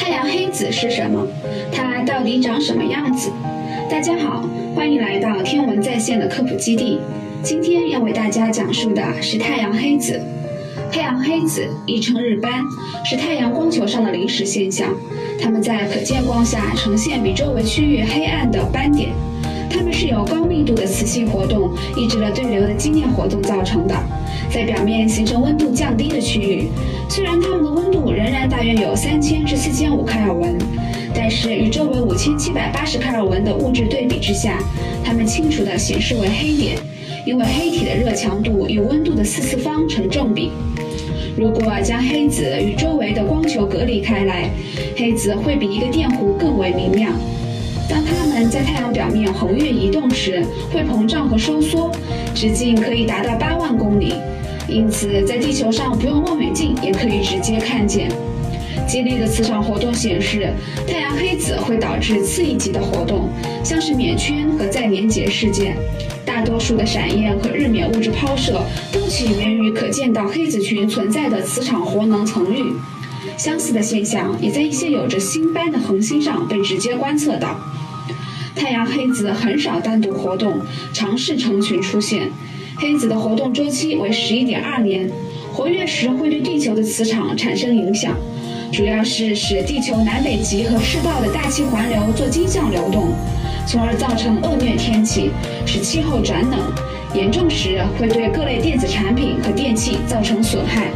太阳黑子是什么？它到底长什么样子？大家好，欢迎来到天文在线的科普基地。今天要为大家讲述的是太阳黑子。太阳黑子亦称日斑，是太阳光球上的临时现象。它们在可见光下呈现比周围区域黑暗的斑点。它们是由高密度的磁性活动抑制了对流的经验活动造成的，在表面形成温度降低的区域。虽然它们的温度仍然大约有三千至四千五开尔文，但是与周围五千七百八十开尔文的物质对比之下，它们清楚地显示为黑点，因为黑体的热强度与温度的四次方成正比。如果将黑子与周围的光球隔离开来，黑子会比一个电弧更为明亮。当它们在太阳表面横越移动时，会膨胀和收缩，直径可以达到八万公里。因此，在地球上不用望远镜也可以直接看见。激烈的磁场活动显示，太阳黑子会导致次一级的活动，像是冕圈和再连结事件。大多数的闪焰和日冕物质抛射都起源于可见到黑子群存在的磁场活能层域。相似的现象也在一些有着星斑的恒星上被直接观测到。太阳黑子很少单独活动，尝试成群出现。黑子的活动周期为十一点二年，活跃时会对地球的磁场产生影响，主要是使地球南北极和赤道的大气环流做经向流动，从而造成恶劣天气，使气候转冷，严重时会对各类电子产品和电器造成损害。